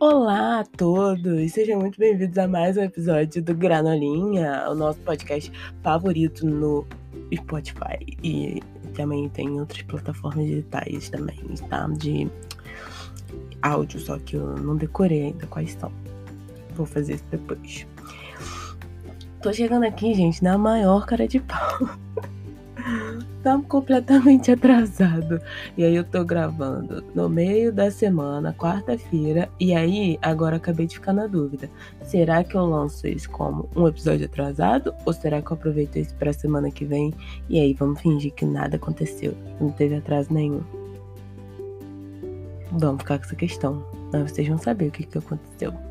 Olá a todos, sejam muito bem-vindos a mais um episódio do Granolinha, o nosso podcast favorito no Spotify e também tem outras plataformas digitais também, tá? De áudio, só que eu não decorei ainda quais são. Vou fazer isso depois. Tô chegando aqui, gente, na maior cara de pau. Tá completamente atrasado. E aí eu tô gravando no meio da semana, quarta-feira, e aí agora acabei de ficar na dúvida. Será que eu lanço isso como um episódio atrasado ou será que eu aproveito isso para semana que vem e aí vamos fingir que nada aconteceu, não teve atraso nenhum? Vamos ficar com essa questão. Mas vocês vão saber o que, que aconteceu.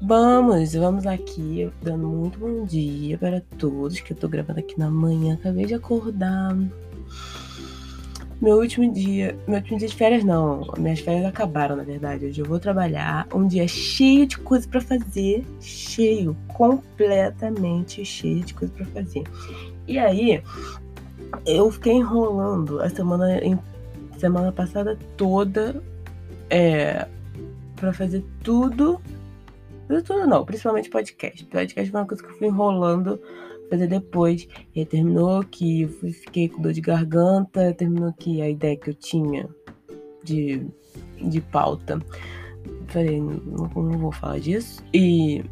Vamos, vamos aqui, dando muito bom dia para todos que eu tô gravando aqui na manhã. Acabei de acordar. Meu último dia, meu último dia de férias não, minhas férias acabaram na verdade. Hoje eu vou trabalhar, um dia cheio de coisa para fazer, cheio, completamente cheio de coisa para fazer. E aí, eu fiquei enrolando a semana, semana passada toda é, para fazer tudo tudo não, principalmente podcast. Podcast foi uma coisa que eu fui enrolando fazer depois. E aí terminou que eu fiquei com dor de garganta, terminou que a ideia que eu tinha de, de pauta. Falei, não, não vou falar disso. E,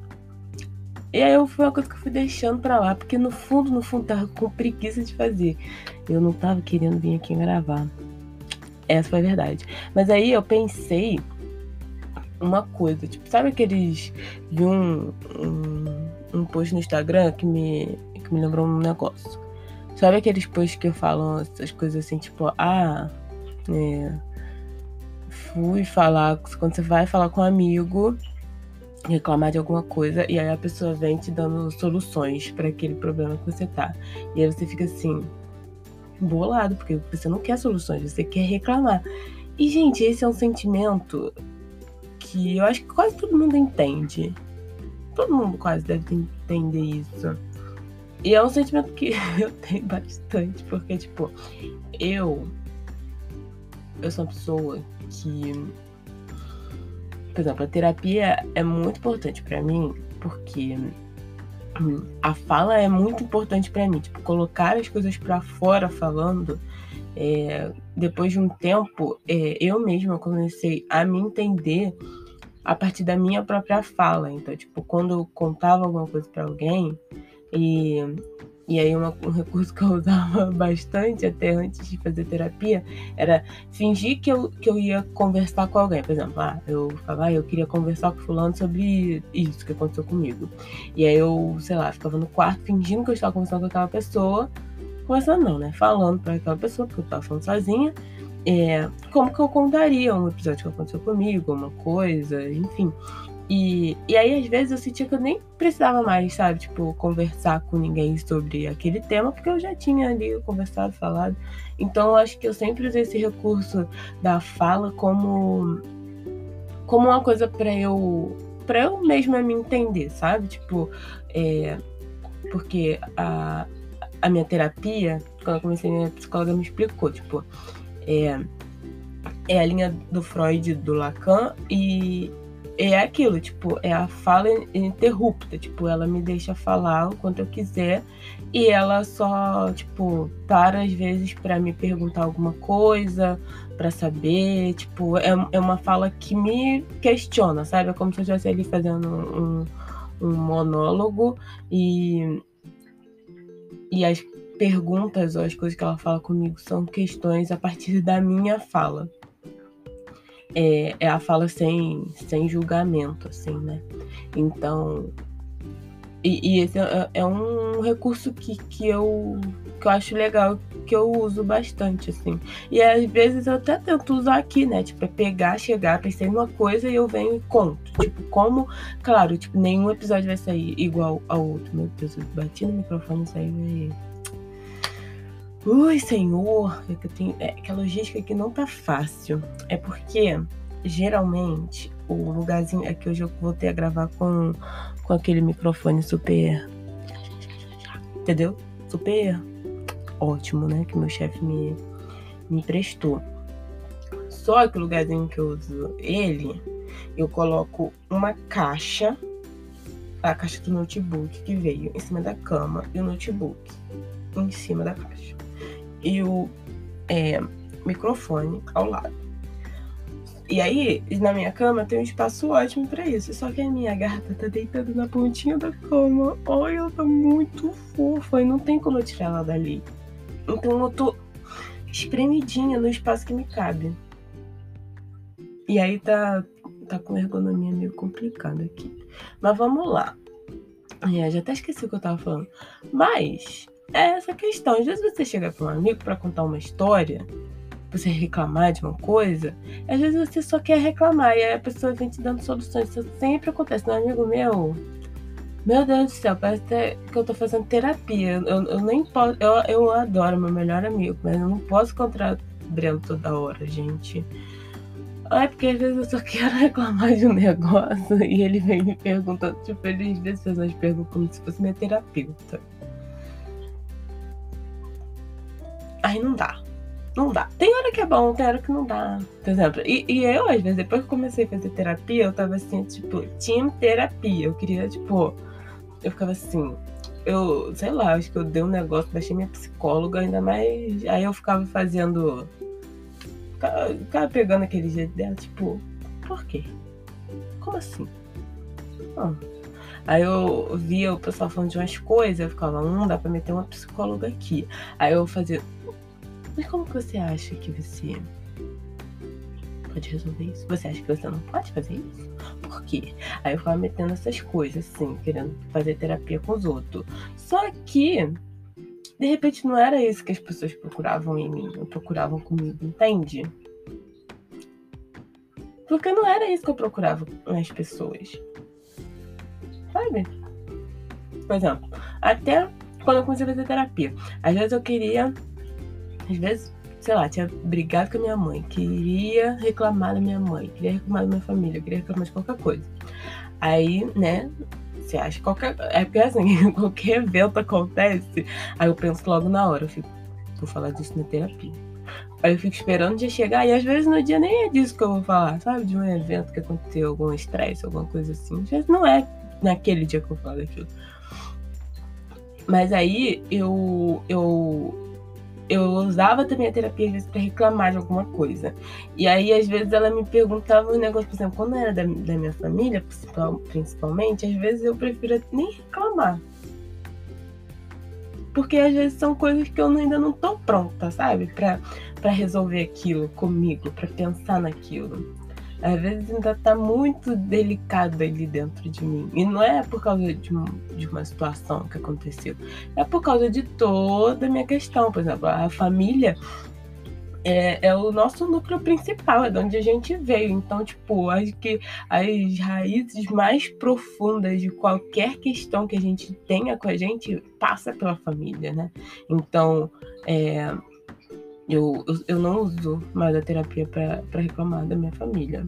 e aí eu, foi uma coisa que eu fui deixando pra lá, porque no fundo, no fundo, tava com preguiça de fazer. Eu não tava querendo vir aqui gravar. Essa foi a verdade. Mas aí eu pensei uma coisa. Tipo, sabe aqueles. Vi um, um, um post no Instagram que me, que me lembrou um negócio. Sabe aqueles posts que falam essas coisas assim, tipo, ah, é, fui falar. Quando você vai falar com um amigo, reclamar de alguma coisa, e aí a pessoa vem te dando soluções para aquele problema que você tá. E aí você fica assim, bolado, porque você não quer soluções, você quer reclamar. E, gente, esse é um sentimento que eu acho que quase todo mundo entende. Todo mundo quase deve entender isso. E é um sentimento que eu tenho bastante, porque, tipo, eu. Eu sou uma pessoa que. Por exemplo, a terapia é muito importante para mim, porque a fala é muito importante para mim. Tipo, colocar as coisas para fora falando. É, depois de um tempo, é, eu mesma comecei a me entender a partir da minha própria fala. Então, tipo, quando eu contava alguma coisa para alguém, e, e aí uma, um recurso que eu usava bastante até antes de fazer terapia era fingir que eu, que eu ia conversar com alguém. Por exemplo, ah, eu falava, ah, eu queria conversar com fulano sobre isso que aconteceu comigo. E aí eu, sei lá, ficava no quarto fingindo que eu estava conversando com aquela pessoa. Conversando não, né? Falando para aquela pessoa, porque eu estava falando sozinha é, como que eu contaria um episódio que aconteceu comigo, uma coisa, enfim. E, e aí, às vezes, eu sentia que eu nem precisava mais, sabe? Tipo, conversar com ninguém sobre aquele tema, porque eu já tinha ali conversado, falado. Então, eu acho que eu sempre usei esse recurso da fala como, como uma coisa para eu para eu mesma me entender, sabe? Tipo, é, porque a, a minha terapia, quando eu comecei, minha psicóloga me explicou, tipo, é, é a linha do Freud, do Lacan, e é aquilo, tipo, é a fala interrupta, tipo, ela me deixa falar o quanto eu quiser e ela só, tipo, para às vezes para me perguntar alguma coisa, para saber, tipo, é, é uma fala que me questiona, sabe? É como se eu estivesse ali fazendo um, um monólogo e, e as perguntas ou as coisas que ela fala comigo são questões a partir da minha fala. É, é a fala sem, sem julgamento, assim, né? Então, e, e esse é, é, um recurso que, que, eu, que eu acho legal, que eu uso bastante, assim. E às vezes eu até tento usar aqui, né? Tipo, é pegar, chegar, pensei numa coisa e eu venho e conto. Tipo, como, claro, tipo, nenhum episódio vai sair igual ao outro. Meu Deus, eu bati no microfone e saiu e Ui, senhor, é que, tenho, é que a logística aqui não tá fácil. É porque, geralmente, o lugarzinho aqui hoje eu voltei a gravar com, com aquele microfone super. Entendeu? Super ótimo, né? Que meu chefe me, me emprestou. Só que o lugarzinho que eu uso ele Eu coloco uma caixa, a caixa do notebook que veio em cima da cama e o notebook em cima da caixa. E o é, microfone ao lado. E aí, na minha cama tem um espaço ótimo para isso. Só que a minha gata tá deitada na pontinha da cama. Olha, ela tá muito fofa e não tem como eu tirar ela dali. Então eu tô espremidinha no espaço que me cabe. E aí tá, tá com ergonomia meio complicada aqui. Mas vamos lá. É, já até esqueci o que eu tava falando. Mas é essa questão. Às vezes você chega pra um amigo para contar uma história, você reclamar de uma coisa, às vezes você só quer reclamar e a pessoa vem te dando soluções. Isso sempre acontece. Um amigo meu, meu Deus do céu, parece que eu tô fazendo terapia. Eu, eu nem posso. Eu, eu adoro meu melhor amigo, mas eu não posso encontrar Breno toda hora, gente. É porque às vezes eu só quero reclamar de um negócio e ele vem me perguntando, tipo, ele às vezes faz umas perguntas como se fosse minha terapeuta. Aí não dá. Não dá. Tem hora que é bom, tem hora que não dá. Por exemplo, e, e eu, às vezes, depois que comecei a fazer terapia, eu tava assim, tipo, team terapia. Eu queria, tipo, eu ficava assim, eu, sei lá, acho que eu dei um negócio, baixei minha psicóloga, ainda mais. Aí eu ficava fazendo. Ficava, pegando aquele jeito dela, tipo, por quê? Como assim? Ah. Aí eu via o pessoal falando de umas coisas, eu ficava, hum, dá pra meter uma psicóloga aqui. Aí eu fazia, mas como que você acha que você pode resolver isso? Você acha que você não pode fazer isso? Por quê? Aí eu ficava metendo essas coisas, assim, querendo fazer terapia com os outros. Só que, de repente, não era isso que as pessoas procuravam em mim, não procuravam comigo, entende? Porque não era isso que eu procurava nas pessoas. Sabe? Por exemplo, até quando eu comecei a fazer terapia, às vezes eu queria às vezes, sei lá, tinha brigado com a minha mãe, queria reclamar da minha mãe, queria reclamar da minha família, queria reclamar de qualquer coisa. Aí, né, você acha qualquer. É porque assim, qualquer evento acontece, aí eu penso logo na hora, eu fico, vou falar disso na terapia. Aí eu fico esperando o dia chegar, e às vezes no dia nem é disso que eu vou falar, sabe? De um evento que aconteceu, algum estresse, alguma coisa assim. Às vezes não é naquele dia que eu falo daquilo. Mas aí eu, eu eu usava também a terapia às vezes para reclamar de alguma coisa. E aí, às vezes, ela me perguntava um negócio, por exemplo, quando era da, da minha família, principalmente, às vezes eu prefiro nem reclamar. Porque às vezes são coisas que eu ainda não tô pronta, sabe? para resolver aquilo comigo, para pensar naquilo às vezes ainda tá muito delicado ali dentro de mim. E não é por causa de, um, de uma situação que aconteceu, é por causa de toda a minha questão. Por exemplo, a família é, é, o nosso núcleo principal, é de onde a gente veio. Então, tipo, acho que as raízes mais profundas de qualquer questão que a gente tenha com a gente passa pela família, né? Então, é, eu, eu, eu não uso mais a terapia para reclamar da minha família.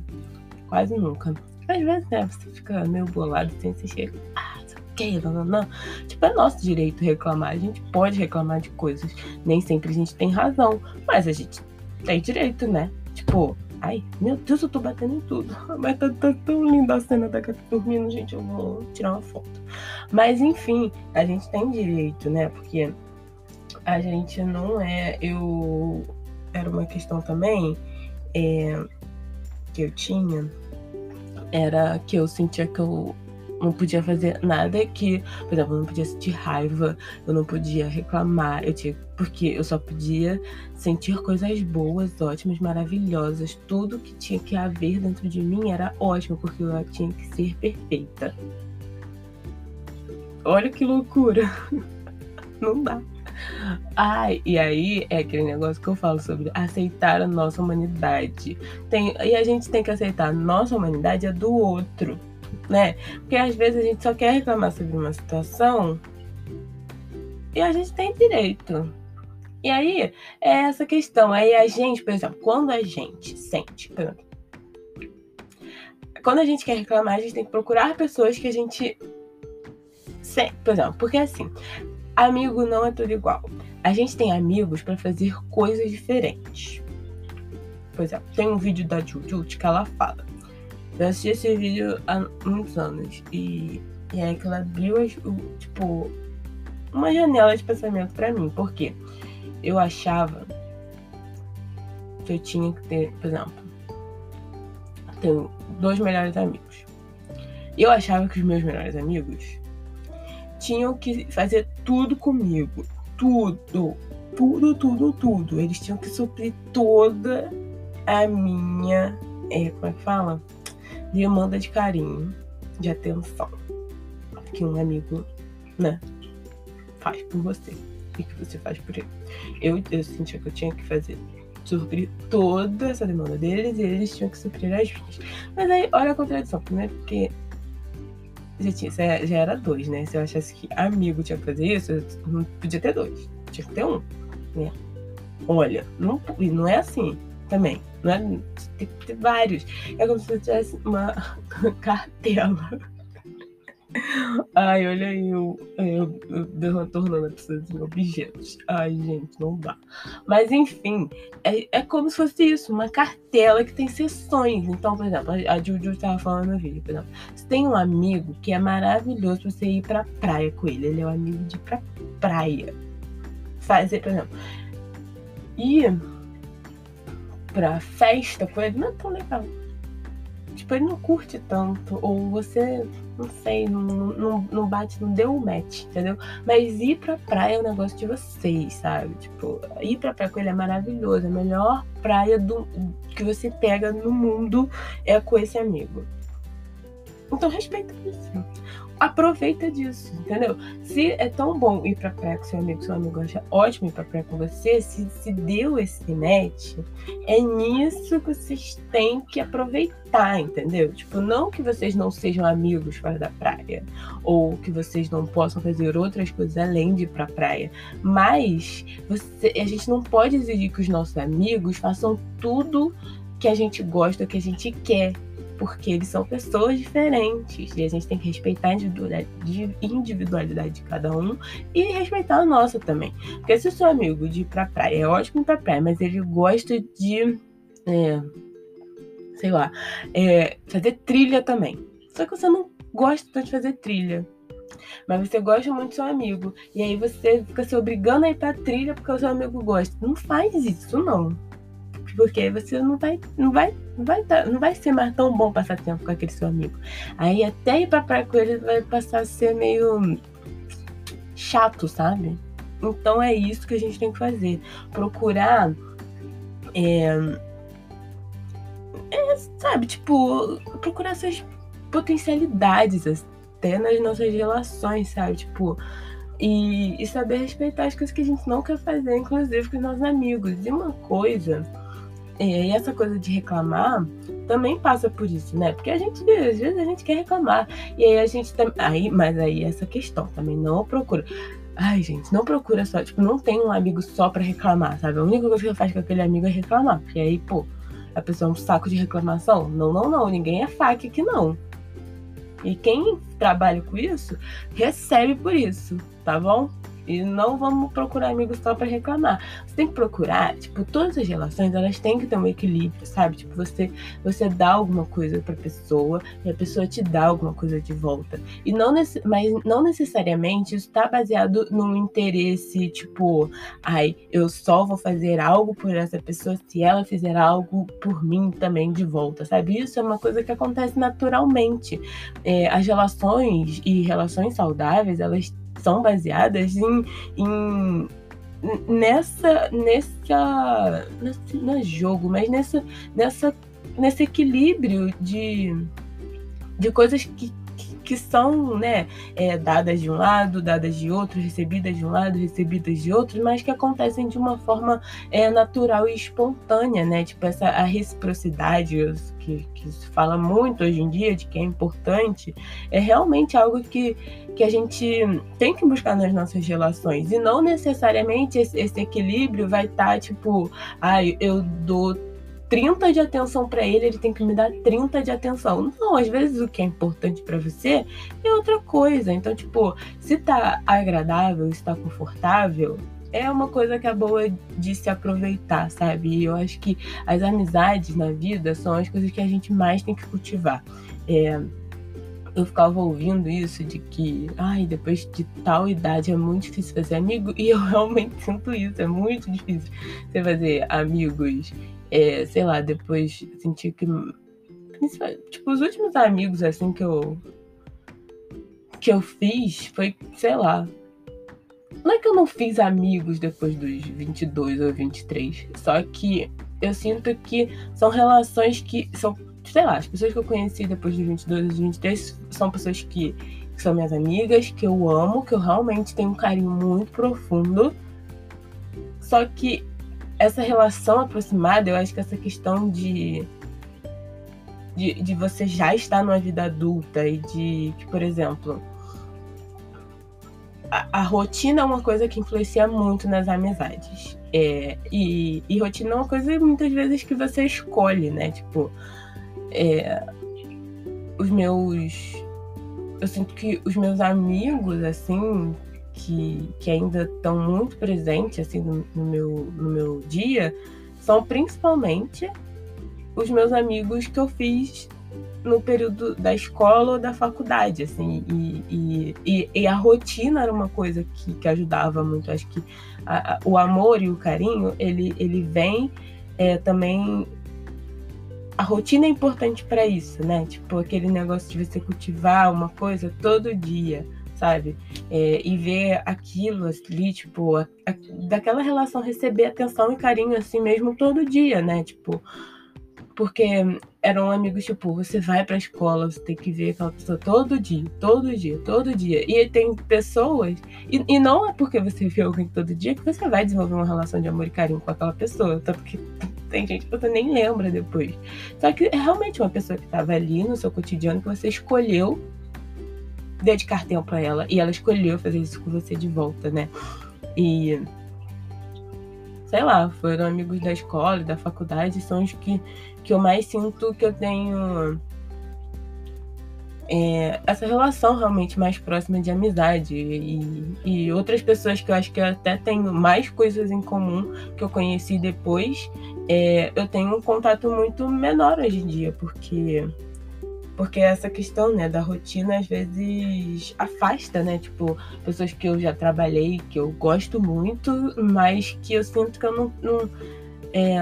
Quase nunca. Às vezes, né, você fica meio bolado assim, você chega, ah, isso aqui, não, não, não. Tipo, é nosso direito reclamar. A gente pode reclamar de coisas. Nem sempre a gente tem razão, mas a gente tem direito, né? Tipo, ai, meu Deus, eu tô batendo em tudo. Mas tá, tá tão linda a cena da gata dormindo, gente. Eu vou tirar uma foto. Mas enfim, a gente tem direito, né? Porque a gente não é. Eu. Era uma questão também é, que eu tinha. Era que eu sentia que eu não podia fazer nada que, por exemplo, eu não podia sentir raiva, eu não podia reclamar, eu tinha, porque eu só podia sentir coisas boas, ótimas, maravilhosas. Tudo que tinha que haver dentro de mim era ótimo, porque eu tinha que ser perfeita. Olha que loucura. Não dá. Ai, e aí é aquele negócio que eu falo sobre aceitar a nossa humanidade. Tem, e a gente tem que aceitar a nossa humanidade é do outro, né? Porque às vezes a gente só quer reclamar sobre uma situação e a gente tem direito. E aí é essa questão. Aí a gente, por exemplo, quando a gente sente, por exemplo, quando a gente quer reclamar, a gente tem que procurar pessoas que a gente. Por exemplo, porque assim, Amigo não é tudo igual. A gente tem amigos para fazer coisas diferentes. Por exemplo, tem um vídeo da Jujut que ela fala Eu assisti esse vídeo há muitos anos e, e é que ela abriu, tipo, uma janela de pensamento para mim. Por quê? Eu achava que eu tinha que ter, por exemplo, tenho dois melhores amigos. Eu achava que os meus melhores amigos tinham que fazer tudo comigo. Tudo. Tudo, tudo, tudo. Eles tinham que suprir toda a minha. É, como é que fala? Demanda de carinho, de atenção. Que um amigo, né? Faz por você. E que você faz por ele. Eu, eu sentia que eu tinha que fazer suprir toda essa demanda deles e eles tinham que suprir as minhas. Mas aí, olha a contradição, né? Porque já, tinha, já era dois, né? Se eu achasse que amigo tinha que fazer isso, não podia ter dois. Tinha que ter um, né? Olha, não, não é assim também. Não é, tem que ter vários. É como se eu tivesse uma cartela Ai, olha aí, eu, eu, eu tornando a pessoa em objetos. Ai, gente, não dá. Mas, enfim, é, é como se fosse isso, uma cartela que tem sessões. Então, por exemplo, a Juju estava falando no vídeo, por exemplo, você tem um amigo que é maravilhoso pra você ir pra praia com ele. Ele é um amigo de ir pra praia. Fazer, por exemplo, ir pra festa com ele não é tão legal tipo, ele não curte tanto, ou você, não sei, não, não, não bate, não deu o um match, entendeu? Mas ir pra praia é um negócio de vocês, sabe? Tipo, ir pra praia com ele é maravilhoso, a melhor praia do, que você pega no mundo é com esse amigo. Então respeita isso aproveita disso, entendeu? Se é tão bom ir pra praia com seu amigo, seu amigo acha ótimo ir pra praia com você, se, se deu esse match, é nisso que vocês têm que aproveitar, entendeu? Tipo, não que vocês não sejam amigos fora da praia, ou que vocês não possam fazer outras coisas além de ir pra praia, mas você, a gente não pode exigir que os nossos amigos façam tudo que a gente gosta, que a gente quer, porque eles são pessoas diferentes e a gente tem que respeitar a individualidade de cada um e respeitar a nossa também. Porque se o seu amigo de ir pra praia é ótimo ir pra praia, mas ele gosta de, é, sei lá, é, fazer trilha também. Só que você não gosta tanto de fazer trilha. Mas você gosta muito do seu amigo. E aí você fica se obrigando a ir pra trilha porque o seu amigo gosta. Não faz isso, não porque você não vai, não vai, não vai, não vai ser mais tão bom passar tempo com aquele seu amigo. Aí até ir pra praia com ele vai passar a ser meio chato, sabe? Então é isso que a gente tem que fazer. Procurar. É, é, sabe, tipo, procurar essas potencialidades até nas nossas relações, sabe? Tipo, e, e, saber respeitar as coisas que a gente não quer fazer, inclusive com os nossos amigos. E uma coisa e essa coisa de reclamar também passa por isso, né? Porque a gente, às vezes, a gente quer reclamar. E aí a gente também. Aí, mas aí essa questão também não procura. Ai, gente, não procura só. Tipo, não tem um amigo só pra reclamar, sabe? A única coisa que faz com aquele amigo é reclamar. Porque aí, pô, a pessoa é um saco de reclamação. Não, não, não. Ninguém é fac aqui, não. E quem trabalha com isso, recebe por isso, tá bom? E não vamos procurar amigos só para reclamar. Você tem que procurar, tipo, todas as relações, elas têm que ter um equilíbrio, sabe? Tipo, você você dá alguma coisa para pessoa e a pessoa te dá alguma coisa de volta. E não mas não necessariamente isso tá baseado num interesse, tipo, ai, eu só vou fazer algo por essa pessoa se ela fizer algo por mim também de volta, sabe? Isso é uma coisa que acontece naturalmente. É, as relações e relações saudáveis, elas são baseadas em, em nessa nessa não é jogo, mas nessa nessa nesse equilíbrio de de coisas que que são né, é, dadas de um lado, dadas de outro, recebidas de um lado, recebidas de outro, mas que acontecem de uma forma é, natural e espontânea, né? Tipo, essa a reciprocidade que, que se fala muito hoje em dia, de que é importante, é realmente algo que, que a gente tem que buscar nas nossas relações. E não necessariamente esse, esse equilíbrio vai estar, tá, tipo, ah, eu dou 30 de atenção para ele, ele tem que me dar 30 de atenção. Não, às vezes o que é importante para você é outra coisa. Então, tipo, se tá agradável, se tá confortável, é uma coisa que é boa de se aproveitar, sabe? E eu acho que as amizades na vida são as coisas que a gente mais tem que cultivar. É, eu ficava ouvindo isso de que, ai, depois de tal idade é muito difícil fazer amigo, e eu realmente sinto isso, é muito difícil você fazer amigos, é, sei lá, depois sentir que. Tipo, os últimos amigos, assim, que eu. que eu fiz foi, sei lá. Não é que eu não fiz amigos depois dos 22 ou 23, só que eu sinto que são relações que são sei lá, as pessoas que eu conheci depois dos 22 e 23 são pessoas que, que são minhas amigas, que eu amo, que eu realmente tenho um carinho muito profundo. Só que essa relação aproximada, eu acho que essa questão de, de, de você já estar numa vida adulta e de que, por exemplo, a, a, rotina é uma coisa que influencia muito nas amizades. É, e, e rotina é uma coisa muitas vezes que você escolhe, né? Tipo, é, os meus. Eu sinto que os meus amigos, assim, que, que ainda estão muito presentes assim, no, no, meu, no meu dia, são principalmente os meus amigos que eu fiz no período da escola ou da faculdade, assim, e, e, e, a rotina era uma coisa que, que ajudava muito. Acho que a, a, o amor e o carinho, ele, ele vem é, também a rotina é importante para isso, né? Tipo, aquele negócio de você cultivar uma coisa todo dia, sabe? É, e ver aquilo ali, tipo, a, a, daquela relação receber atenção e carinho assim mesmo todo dia, né? Tipo, porque eram amigos, tipo, você vai pra escola, você tem que ver aquela pessoa todo dia, todo dia, todo dia. E tem pessoas, e, e não é porque você vê alguém todo dia que você vai desenvolver uma relação de amor e carinho com aquela pessoa. Tanto que tem gente que você nem lembra depois. Só que é realmente uma pessoa que estava ali no seu cotidiano que você escolheu dedicar tempo a ela e ela escolheu fazer isso com você de volta, né? E sei lá, foram amigos da escola, da faculdade, são os que, que eu mais sinto que eu tenho é, essa relação realmente mais próxima de amizade e, e outras pessoas que eu acho que eu até tenho mais coisas em comum que eu conheci depois, é, eu tenho um contato muito menor hoje em dia, porque porque essa questão né, da rotina às vezes afasta, né? Tipo, pessoas que eu já trabalhei, que eu gosto muito, mas que eu sinto que eu não, não é,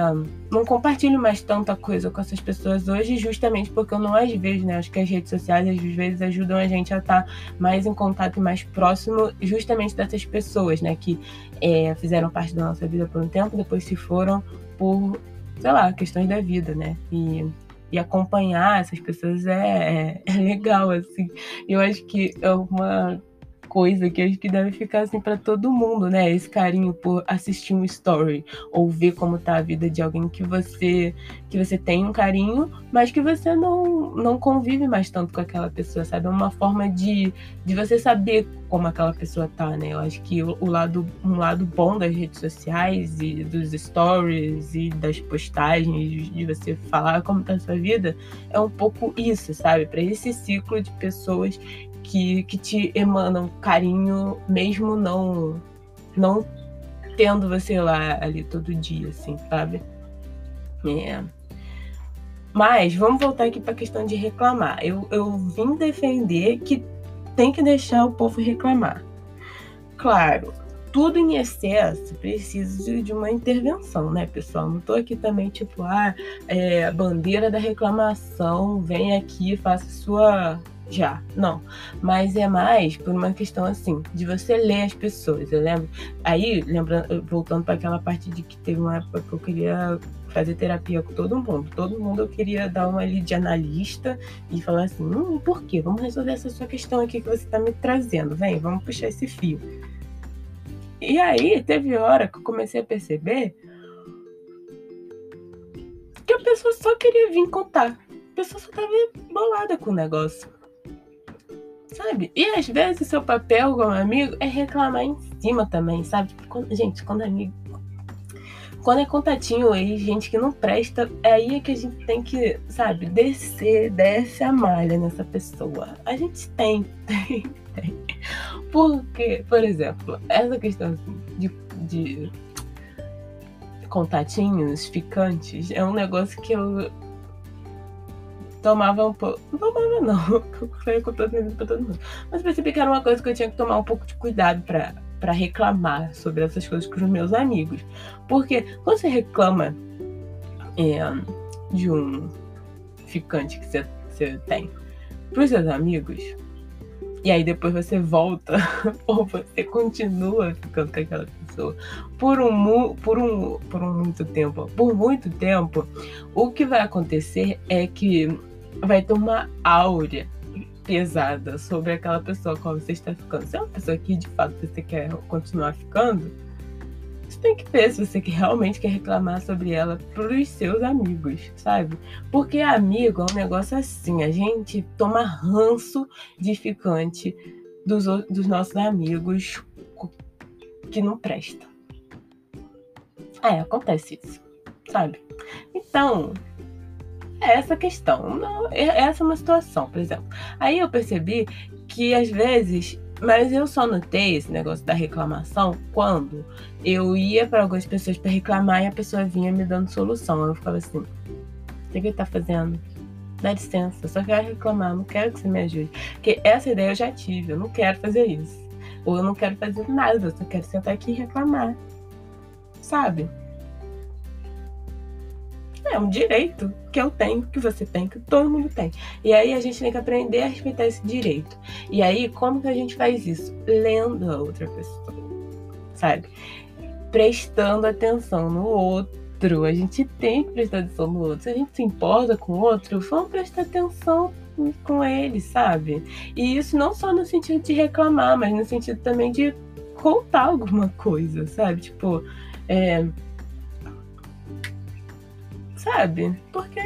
não compartilho mais tanta coisa com essas pessoas hoje, justamente porque eu não as vejo, né? Acho que as redes sociais às vezes ajudam a gente a estar mais em contato e mais próximo justamente dessas pessoas, né? Que é, fizeram parte da nossa vida por um tempo, depois se foram por, sei lá, questões da vida, né? E, e acompanhar essas pessoas é, é, é legal, assim. Eu acho que é uma coisa que acho que deve ficar assim para todo mundo, né? Esse carinho por assistir um story ou ver como tá a vida de alguém que você que você tem um carinho, mas que você não não convive mais tanto com aquela pessoa, sabe? É uma forma de, de você saber como aquela pessoa tá, né? Eu acho que o, lado um lado bom das redes sociais e dos stories e das postagens de você falar como tá a sua vida é um pouco isso, sabe? Para esse ciclo de pessoas que, que te emanam carinho, mesmo não, não tendo você lá ali todo dia, assim, sabe? É. Mas vamos voltar aqui para a questão de reclamar. Eu, eu vim defender que tem que deixar o povo reclamar. Claro, tudo em excesso precisa de uma intervenção, né, pessoal? Não tô aqui também, tipo, ah, é, bandeira da reclamação, vem aqui, faça sua já, não. Mas é mais por uma questão assim, de você ler as pessoas. Eu lembro. Aí, lembrando, voltando para aquela parte de que teve uma época que eu queria fazer terapia com todo mundo. Todo mundo eu queria dar uma ali de analista e falar assim: hum, por quê? Vamos resolver essa sua questão aqui que você está me trazendo. Vem, vamos puxar esse fio. E aí, teve hora que eu comecei a perceber que a pessoa só queria vir contar. A pessoa só tava bolada com o negócio. Sabe? E às vezes seu papel como amigo é reclamar em cima também, sabe? Tipo, quando, gente, quando amigo. Quando é contatinho aí, gente que não presta, é aí que a gente tem que, sabe, descer, desce a malha nessa pessoa. A gente tem, tem, tem. Porque, por exemplo, essa questão de, de contatinhos ficantes é um negócio que eu tomava um pouco. Não tomava, não. Foi com todo mundo pra todo mundo. Mas percebi que era uma coisa que eu tinha que tomar um pouco de cuidado pra, pra reclamar sobre essas coisas com os meus amigos. Porque quando você reclama é, de um ficante que você, você tem pros seus amigos, e aí depois você volta ou você continua ficando com aquela pessoa por um, por um, por um muito tempo, por muito tempo, o que vai acontecer é que vai ter uma áurea pesada sobre aquela pessoa com a você está ficando. Se é uma pessoa que de fato você quer continuar ficando, você tem que ver se você realmente quer reclamar sobre ela pros seus amigos, sabe? Porque amigo é um negócio assim, a gente toma ranço de ficante dos, dos nossos amigos que não presta. É, acontece isso, sabe? Então, essa questão. Não, é, essa é uma situação, por exemplo. Aí eu percebi que às vezes mas eu só notei esse negócio da reclamação quando eu ia para algumas pessoas para reclamar e a pessoa vinha me dando solução. Eu ficava assim: o que ele tá fazendo? Dá licença, eu só quero reclamar, não quero que você me ajude. Porque essa ideia eu já tive, eu não quero fazer isso. Ou eu não quero fazer nada, eu só quero sentar aqui e reclamar. Sabe? É um direito que eu tenho, que você tem, que todo mundo tem. E aí a gente tem que aprender a respeitar esse direito. E aí, como que a gente faz isso? Lendo a outra pessoa, sabe? Prestando atenção no outro. A gente tem que prestar atenção no outro. Se a gente se importa com o outro, vamos prestar atenção com ele, sabe? E isso não só no sentido de reclamar, mas no sentido também de contar alguma coisa, sabe? Tipo, é, sabe? Porque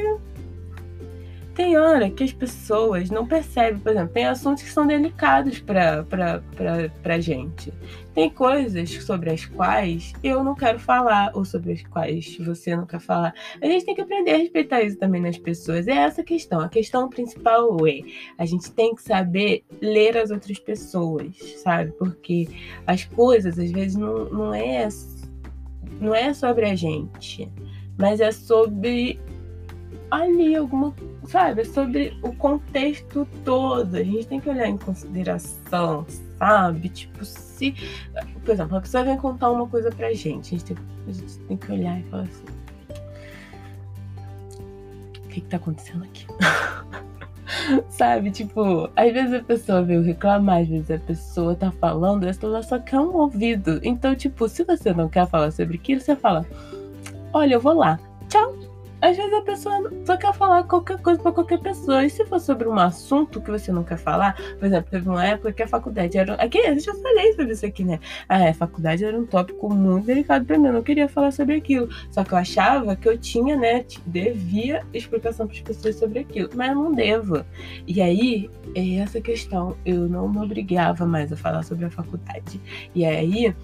tem hora que as pessoas não percebem, por exemplo, tem assuntos que são delicados para gente. Tem coisas sobre as quais eu não quero falar, ou sobre as quais você não quer falar. A gente tem que aprender a respeitar isso também nas pessoas. É essa a questão. A questão principal é a gente tem que saber ler as outras pessoas, sabe? Porque as coisas, às vezes, não, não, é, não é sobre a gente mas é sobre ali alguma, sabe, é sobre o contexto todo. A gente tem que olhar em consideração, sabe? Tipo, se, por exemplo, a pessoa vem contar uma coisa pra gente, a gente tem, a gente tem que olhar e falar assim: o que, que tá acontecendo aqui? Sabe, tipo, às vezes a pessoa veio reclamar, às vezes a pessoa tá falando, ela só quer um ouvido. Então, tipo, se você não quer falar sobre aquilo, você fala, olha, eu vou lá. Tchau. Às vezes a pessoa só quer falar qualquer coisa para qualquer pessoa. E se for sobre um assunto que você não quer falar, por exemplo, teve uma época que a faculdade era. Aqui, eu já falei sobre isso aqui, né? a faculdade era um tópico muito delicado para mim. Eu não queria falar sobre aquilo. Só que eu achava que eu tinha, né? Devia explicação para as pessoas sobre aquilo. Mas eu não devo. E aí, é essa questão. Eu não me obrigava mais a falar sobre a faculdade. E aí,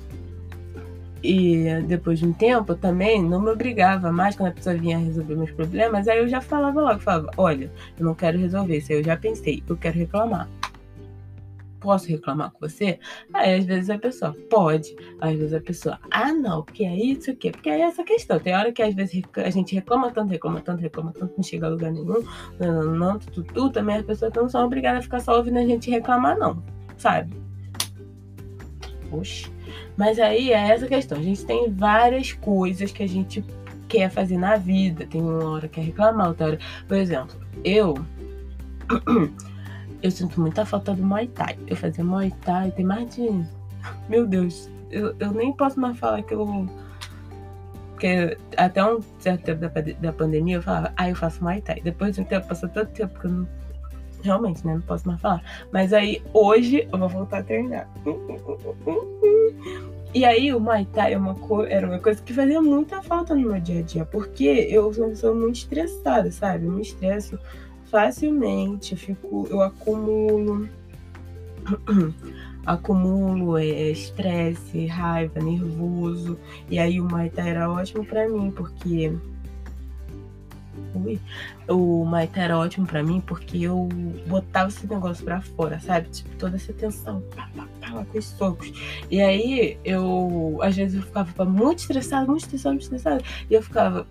e depois de um tempo também não me obrigava mais quando a pessoa vinha resolver meus problemas, aí eu já falava logo, falava, olha, eu não quero resolver isso, aí eu já pensei, eu quero reclamar. Posso reclamar com você? Aí às vezes a pessoa pode, às vezes a pessoa, ah não, porque é isso aqui, porque é essa questão. Tem hora que às vezes a gente reclama tanto, reclama tanto, reclama tanto, não chega a lugar nenhum, não, não, não tudo, também as pessoas não são obrigadas a ficar só ouvindo a gente reclamar, não, sabe? Oxe. Mas aí é essa questão. A gente tem várias coisas que a gente quer fazer na vida. Tem uma hora que é reclamar, outra hora. Por exemplo, eu. Eu sinto muita falta do Muay Thai. Eu fazia Muay Thai tem mais de. Meu Deus, eu, eu nem posso mais falar que eu. Porque até um certo tempo da, da pandemia eu falava, ah, eu faço Muay Thai. Depois de um tempo, passou tanto tempo que eu não realmente, né? Não posso mais falar. Mas aí, hoje, eu vou voltar a treinar. E aí, o Muay Thai é uma era uma coisa que fazia muita falta no meu dia a dia, porque eu sou uma pessoa muito estressada, sabe? Eu me estresso facilmente, eu fico, eu acumulo. acumulo é, estresse, raiva, nervoso. E aí o Muay Thai era ótimo para mim, porque Ui. O Maite era ótimo pra mim porque eu botava esse negócio pra fora, sabe? Tipo, toda essa tensão, pá, pá, pá, com os socos. E aí eu, às vezes, eu ficava muito estressada, muito estressada, muito estressada. E eu ficava,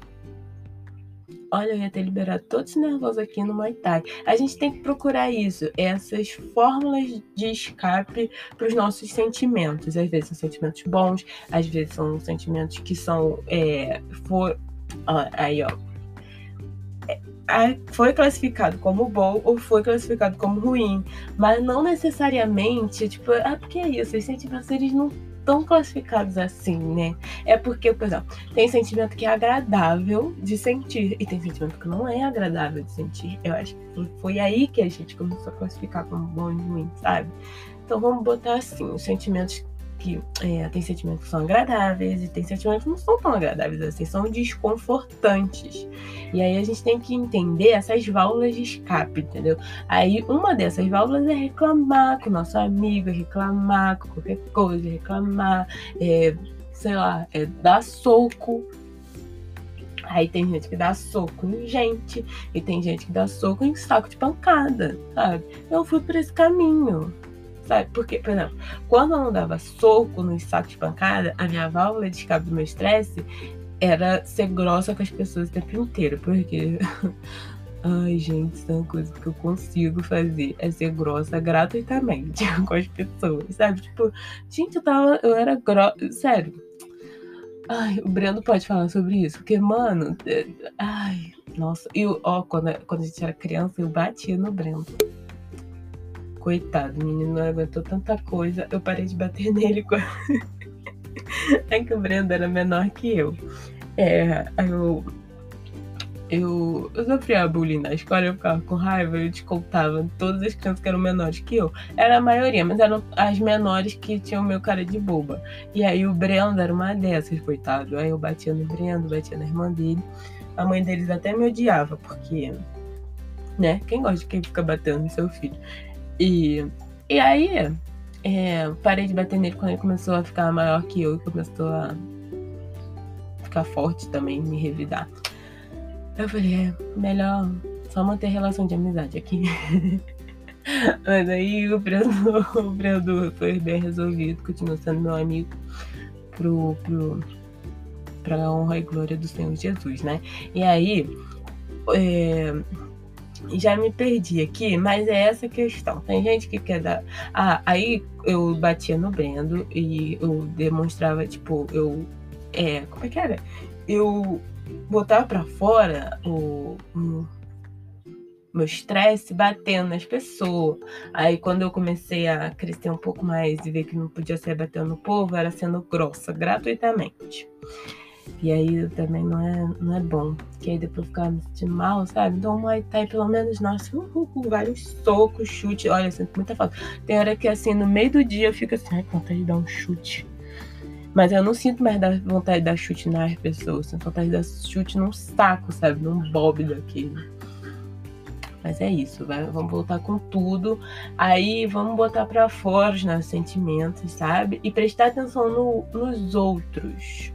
olha, eu ia ter liberado todos os nervosos aqui no Muay Thai. A gente tem que procurar isso, essas fórmulas de escape para os nossos sentimentos. Às vezes são sentimentos bons, às vezes são sentimentos que são. É, for... ah, aí, ó. É, foi classificado como bom ou foi classificado como ruim, mas não necessariamente, tipo, ah, porque é isso, os sentimentos eles não tão classificados assim, né? É porque, por exemplo, tem sentimento que é agradável de sentir e tem sentimento que não é agradável de sentir. Eu acho que foi aí que a gente começou a classificar como bom e ruim, sabe? Então vamos botar assim, os sentimentos que é, tem sentimentos que são agradáveis e tem sentimentos que não são tão agradáveis assim, são desconfortantes. E aí a gente tem que entender essas válvulas de escape, entendeu? Aí uma dessas válvulas é reclamar com o nosso amigo, é reclamar com qualquer coisa, é reclamar, é, sei lá, é dar soco. Aí tem gente que dá soco em gente, e tem gente que dá soco em saco de pancada, sabe? Eu fui por esse caminho sabe? Porque, por exemplo, quando eu não dava soco nos sacos de pancada, a minha válvula de escape do meu estresse era ser grossa com as pessoas o tempo inteiro. Porque. Ai, gente, isso é uma coisa que eu consigo fazer. É ser grossa gratuitamente com as pessoas, sabe? Tipo, gente, eu tava. Eu era grossa. Sério. Ai, o Breno pode falar sobre isso. Porque, mano. É, ai, nossa. E, ó, quando, quando a gente era criança, eu batia no Breno coitado, o menino não aguentou tanta coisa, eu parei de bater nele. é que o Brendo era menor que eu. É, eu. Eu, eu sofria bullying na escola, eu ficava com raiva, eu descontava todas as crianças que eram menores que eu. Era a maioria, mas eram as menores que tinham meu cara de boba. E aí o Brendo era uma dessas, coitado. Aí eu batia no Brendo, batia na irmã dele. A mãe deles até me odiava, porque né? Quem gosta de quem fica batendo no seu filho? E, e aí, é, parei de bater nele quando ele começou a ficar maior que eu e começou a ficar forte também, me revidar. Eu falei, é melhor só manter relação de amizade aqui. Mas aí o Brando, o foi bem resolvido, continua sendo meu amigo pro, pro, pra honra e glória do Senhor Jesus, né? E aí, é, já me perdi aqui, mas é essa questão. Tem gente que quer dar. Ah, aí eu batia no Brendo e eu demonstrava, tipo, eu. É, como é que era? Eu botava pra fora o, o meu estresse batendo nas pessoas. Aí quando eu comecei a crescer um pouco mais e ver que não podia ser batendo no povo, era sendo grossa, gratuitamente. E aí também não é, não é bom. Que aí depois ficar me sentindo mal, sabe? Então o Muay Thai, pelo menos, nossa, uh, uh, vários socos, chute. Olha, eu sinto muita falta. Tem hora que assim, no meio do dia eu fico assim, ai, vontade de dar um chute. Mas eu não sinto mais da vontade de dar chute nas pessoas. Sinto vontade de dar chute num saco, sabe? Num bob daquele. Mas é isso, vai, vamos voltar com tudo. Aí vamos botar para fora os nossos sentimentos, sabe? E prestar atenção no, nos outros.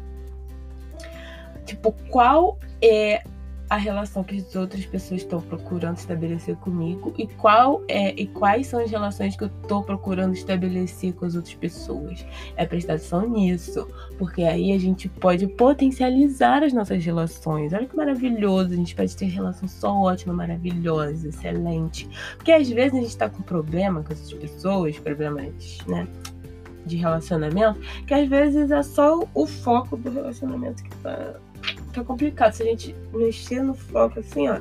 Tipo, qual é a relação que as outras pessoas estão procurando estabelecer comigo e qual é e quais são as relações que eu estou procurando estabelecer com as outras pessoas. É prestar atenção nisso, porque aí a gente pode potencializar as nossas relações. Olha que maravilhoso, a gente pode ter relação só ótima, maravilhosa, excelente. Porque às vezes a gente está com problema com essas pessoas, problemas, né? De relacionamento, que às vezes é só o foco do relacionamento que tá tá complicado. Se a gente mexer no foco assim, ó,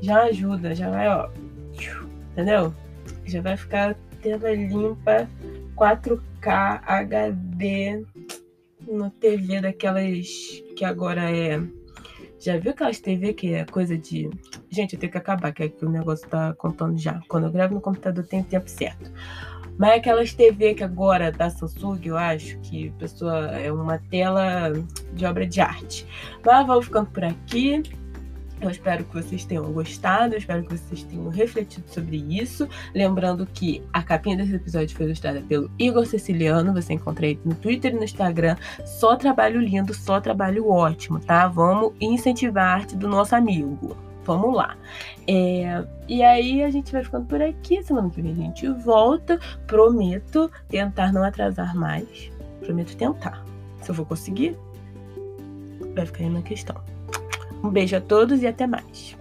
já ajuda, já vai, ó, entendeu? Já vai ficar tela limpa, 4K, HD, no TV daquelas que agora é. Já viu aquelas TV que é coisa de. Gente, eu tenho que acabar, que é que o negócio tá contando já. Quando eu gravo no computador tem tempo certo. Mas é aquelas TV que agora da Samsung, eu acho que pessoa é uma tela de obra de arte. Mas vamos ficando por aqui. Eu espero que vocês tenham gostado, eu espero que vocês tenham refletido sobre isso. Lembrando que a capinha desse episódio foi ilustrada pelo Igor Siciliano, você encontra ele no Twitter e no Instagram. Só trabalho lindo, só trabalho ótimo, tá? Vamos incentivar a arte do nosso amigo. Vamos lá. É, e aí a gente vai ficando por aqui. Semana que vem a gente volta. Prometo tentar não atrasar mais. Prometo tentar. Se eu vou conseguir, vai ficar aí na questão. Um beijo a todos e até mais.